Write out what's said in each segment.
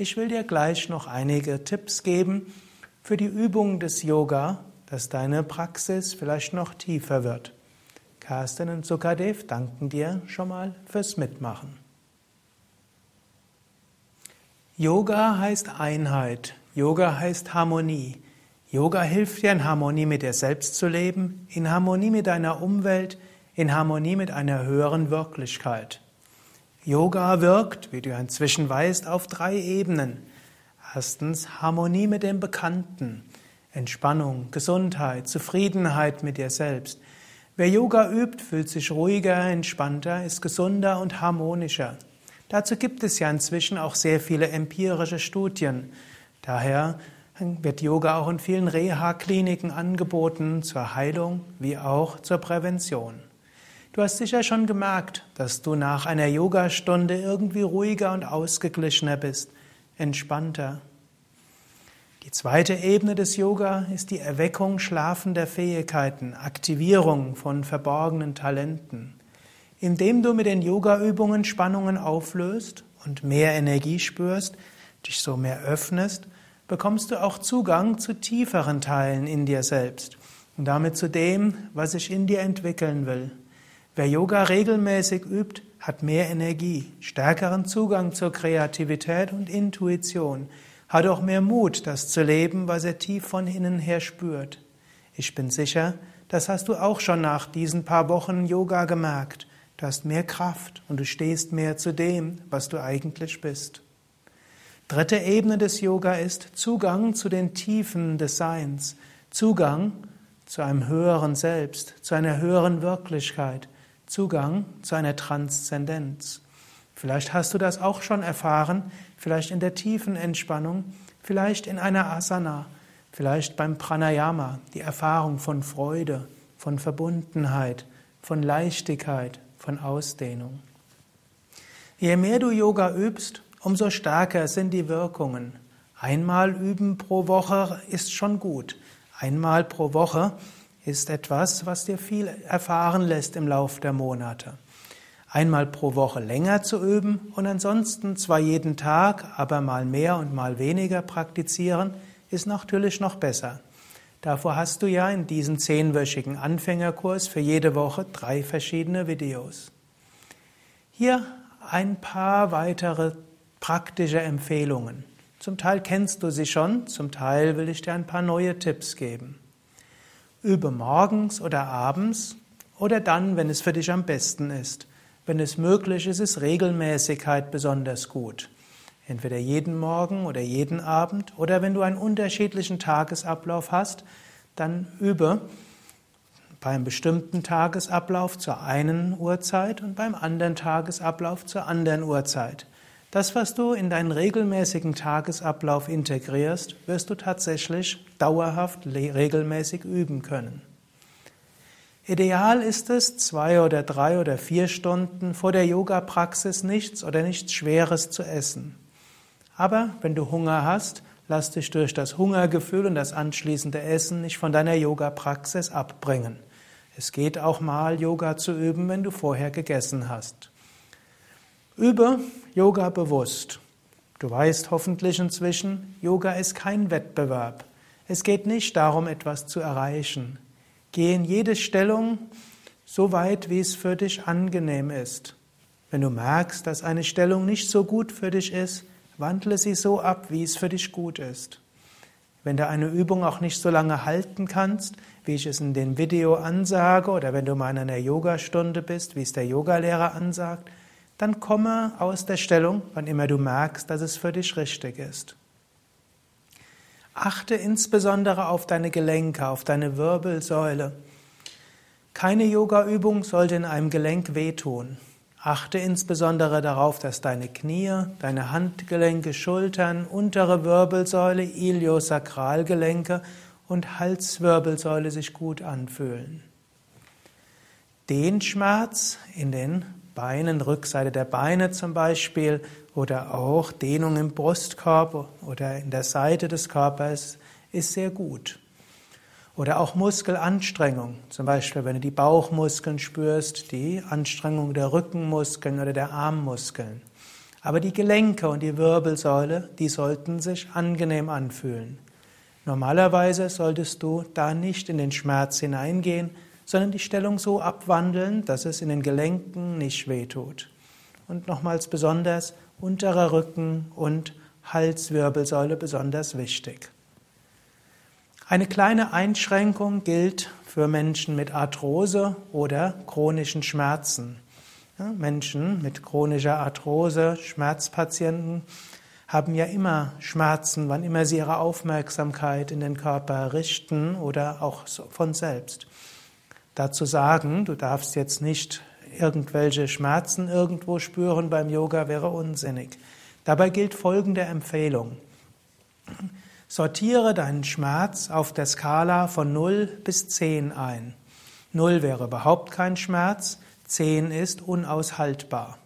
Ich will dir gleich noch einige Tipps geben für die Übung des Yoga, dass deine Praxis vielleicht noch tiefer wird. Carsten und Sukadev danken dir schon mal fürs Mitmachen. Yoga heißt Einheit. Yoga heißt Harmonie. Yoga hilft dir in Harmonie mit dir selbst zu leben, in Harmonie mit deiner Umwelt, in Harmonie mit einer höheren Wirklichkeit. Yoga wirkt, wie du inzwischen weißt, auf drei Ebenen. Erstens Harmonie mit dem Bekannten, Entspannung, Gesundheit, Zufriedenheit mit dir selbst. Wer Yoga übt, fühlt sich ruhiger, entspannter, ist gesunder und harmonischer. Dazu gibt es ja inzwischen auch sehr viele empirische Studien. Daher wird Yoga auch in vielen Reha-Kliniken angeboten zur Heilung wie auch zur Prävention. Du hast sicher schon gemerkt, dass du nach einer Yogastunde irgendwie ruhiger und ausgeglichener bist, entspannter. Die zweite Ebene des Yoga ist die Erweckung schlafender Fähigkeiten, Aktivierung von verborgenen Talenten. Indem du mit den Yogaübungen Spannungen auflöst und mehr Energie spürst, dich so mehr öffnest, bekommst du auch Zugang zu tieferen Teilen in dir selbst und damit zu dem, was sich in dir entwickeln will. Wer Yoga regelmäßig übt, hat mehr Energie, stärkeren Zugang zur Kreativität und Intuition, hat auch mehr Mut, das zu leben, was er tief von innen her spürt. Ich bin sicher, das hast du auch schon nach diesen paar Wochen Yoga gemerkt. Du hast mehr Kraft und du stehst mehr zu dem, was du eigentlich bist. Dritte Ebene des Yoga ist Zugang zu den Tiefen des Seins, Zugang zu einem höheren Selbst, zu einer höheren Wirklichkeit, Zugang zu einer Transzendenz. Vielleicht hast du das auch schon erfahren, vielleicht in der tiefen Entspannung, vielleicht in einer Asana, vielleicht beim Pranayama, die Erfahrung von Freude, von Verbundenheit, von Leichtigkeit, von Ausdehnung. Je mehr du Yoga übst, umso stärker sind die Wirkungen. Einmal üben pro Woche ist schon gut. Einmal pro Woche ist etwas, was dir viel erfahren lässt im Lauf der Monate. Einmal pro Woche länger zu üben und ansonsten zwar jeden Tag, aber mal mehr und mal weniger praktizieren, ist natürlich noch besser. Davor hast du ja in diesem zehnwöchigen Anfängerkurs für jede Woche drei verschiedene Videos. Hier ein paar weitere praktische Empfehlungen. Zum Teil kennst du sie schon, zum Teil will ich dir ein paar neue Tipps geben. Übe morgens oder abends oder dann, wenn es für dich am besten ist. Wenn es möglich ist, ist Regelmäßigkeit besonders gut. Entweder jeden Morgen oder jeden Abend oder wenn du einen unterschiedlichen Tagesablauf hast, dann übe beim bestimmten Tagesablauf zur einen Uhrzeit und beim anderen Tagesablauf zur anderen Uhrzeit. Das, was du in deinen regelmäßigen Tagesablauf integrierst, wirst du tatsächlich dauerhaft regelmäßig üben können. Ideal ist es, zwei oder drei oder vier Stunden vor der Yoga-Praxis nichts oder nichts Schweres zu essen. Aber wenn du Hunger hast, lass dich durch das Hungergefühl und das anschließende Essen nicht von deiner Yoga-Praxis abbringen. Es geht auch mal, Yoga zu üben, wenn du vorher gegessen hast. Übe Yoga bewusst. Du weißt hoffentlich inzwischen, Yoga ist kein Wettbewerb. Es geht nicht darum, etwas zu erreichen. Geh in jede Stellung so weit, wie es für dich angenehm ist. Wenn du merkst, dass eine Stellung nicht so gut für dich ist, wandle sie so ab, wie es für dich gut ist. Wenn du eine Übung auch nicht so lange halten kannst, wie ich es in dem Video ansage, oder wenn du mal in einer Yogastunde bist, wie es der Yogalehrer ansagt, dann komme aus der Stellung, wann immer du merkst, dass es für dich richtig ist. Achte insbesondere auf deine Gelenke, auf deine Wirbelsäule. Keine Yogaübung sollte in einem Gelenk wehtun. Achte insbesondere darauf, dass deine Knie, deine Handgelenke, Schultern, untere Wirbelsäule, Iliosakralgelenke und Halswirbelsäule sich gut anfühlen. Den Schmerz in den Beinen, Rückseite der Beine zum Beispiel oder auch Dehnung im Brustkorb oder in der Seite des Körpers ist sehr gut. Oder auch Muskelanstrengung, zum Beispiel wenn du die Bauchmuskeln spürst, die Anstrengung der Rückenmuskeln oder der Armmuskeln. Aber die Gelenke und die Wirbelsäule, die sollten sich angenehm anfühlen. Normalerweise solltest du da nicht in den Schmerz hineingehen, sondern die Stellung so abwandeln, dass es in den Gelenken nicht wehtut. Und nochmals besonders unterer Rücken und Halswirbelsäule besonders wichtig. Eine kleine Einschränkung gilt für Menschen mit Arthrose oder chronischen Schmerzen. Menschen mit chronischer Arthrose, Schmerzpatienten, haben ja immer Schmerzen, wann immer sie ihre Aufmerksamkeit in den Körper richten oder auch von selbst. Dazu sagen, du darfst jetzt nicht irgendwelche Schmerzen irgendwo spüren beim Yoga, wäre unsinnig. Dabei gilt folgende Empfehlung. Sortiere deinen Schmerz auf der Skala von 0 bis 10 ein. 0 wäre überhaupt kein Schmerz, 10 ist unaushaltbar.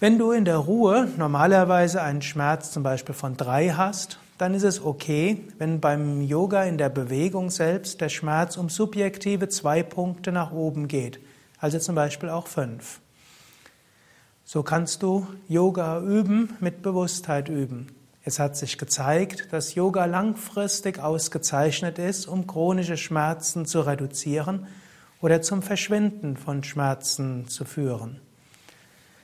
Wenn du in der Ruhe normalerweise einen Schmerz zum Beispiel von 3 hast, dann ist es okay, wenn beim Yoga in der Bewegung selbst der Schmerz um subjektive zwei Punkte nach oben geht, also zum Beispiel auch 5. So kannst du Yoga üben, mit Bewusstheit üben. Es hat sich gezeigt, dass Yoga langfristig ausgezeichnet ist, um chronische Schmerzen zu reduzieren oder zum Verschwinden von Schmerzen zu führen.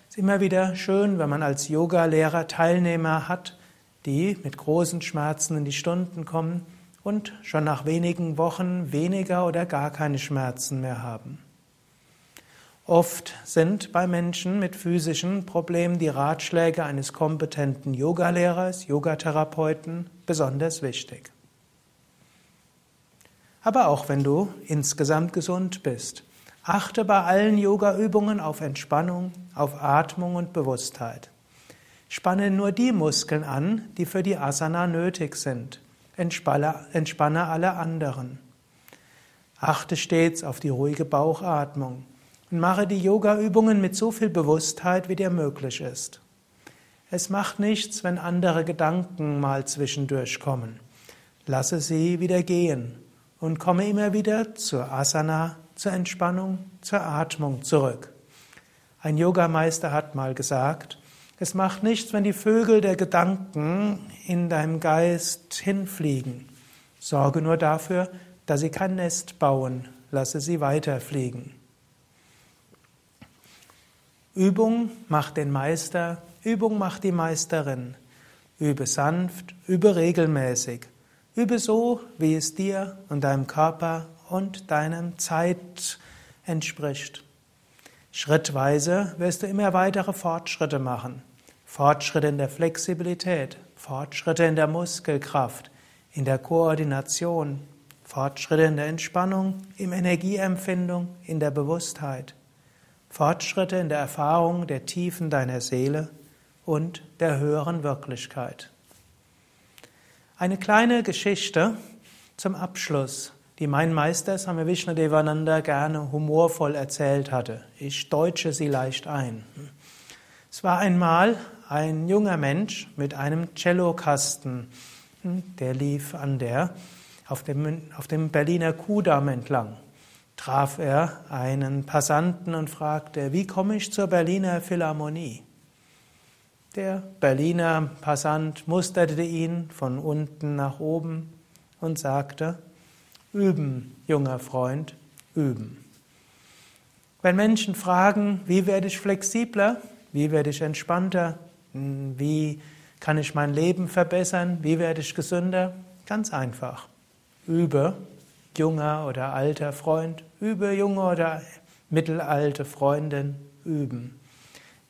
Es ist immer wieder schön, wenn man als Yogalehrer Teilnehmer hat, die mit großen Schmerzen in die Stunden kommen und schon nach wenigen Wochen weniger oder gar keine Schmerzen mehr haben. Oft sind bei Menschen mit physischen Problemen die Ratschläge eines kompetenten Yogalehrers, Yogatherapeuten besonders wichtig. Aber auch wenn du insgesamt gesund bist, achte bei allen Yogaübungen auf Entspannung, auf Atmung und Bewusstheit. Spanne nur die Muskeln an, die für die Asana nötig sind. Entspanne, entspanne alle anderen. Achte stets auf die ruhige Bauchatmung und mache die Yoga-Übungen mit so viel Bewusstheit, wie dir möglich ist. Es macht nichts, wenn andere Gedanken mal zwischendurch kommen. Lasse sie wieder gehen und komme immer wieder zur Asana, zur Entspannung, zur Atmung zurück. Ein Yogameister hat mal gesagt, es macht nichts, wenn die Vögel der Gedanken in deinem Geist hinfliegen. Sorge nur dafür, dass sie kein Nest bauen, lasse sie weiterfliegen. Übung macht den Meister, Übung macht die Meisterin. Übe sanft, übe regelmäßig. Übe so, wie es dir und deinem Körper und deinem Zeit entspricht. Schrittweise wirst du immer weitere Fortschritte machen. Fortschritte in der Flexibilität, Fortschritte in der Muskelkraft, in der Koordination, Fortschritte in der Entspannung, im Energieempfindung, in der Bewusstheit. Fortschritte in der Erfahrung der Tiefen deiner Seele und der höheren Wirklichkeit. Eine kleine Geschichte zum Abschluss, die mein Meister Swami Vishnadevananda gerne humorvoll erzählt hatte. Ich deutsche sie leicht ein. Es war einmal ein junger Mensch mit einem Cellokasten, der lief an der, auf dem, auf dem Berliner Kudamm entlang traf er einen Passanten und fragte, wie komme ich zur Berliner Philharmonie? Der Berliner Passant musterte ihn von unten nach oben und sagte, üben, junger Freund, üben. Wenn Menschen fragen, wie werde ich flexibler, wie werde ich entspannter, wie kann ich mein Leben verbessern, wie werde ich gesünder, ganz einfach. Übe junger oder alter Freund, übe junge oder mittelalte Freundin, üben.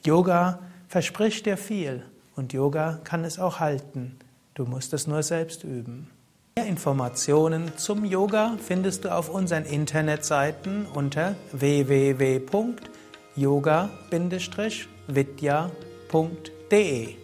Yoga verspricht dir viel und Yoga kann es auch halten. Du musst es nur selbst üben. Mehr Informationen zum Yoga findest du auf unseren Internetseiten unter www.yoga-vidya.de stay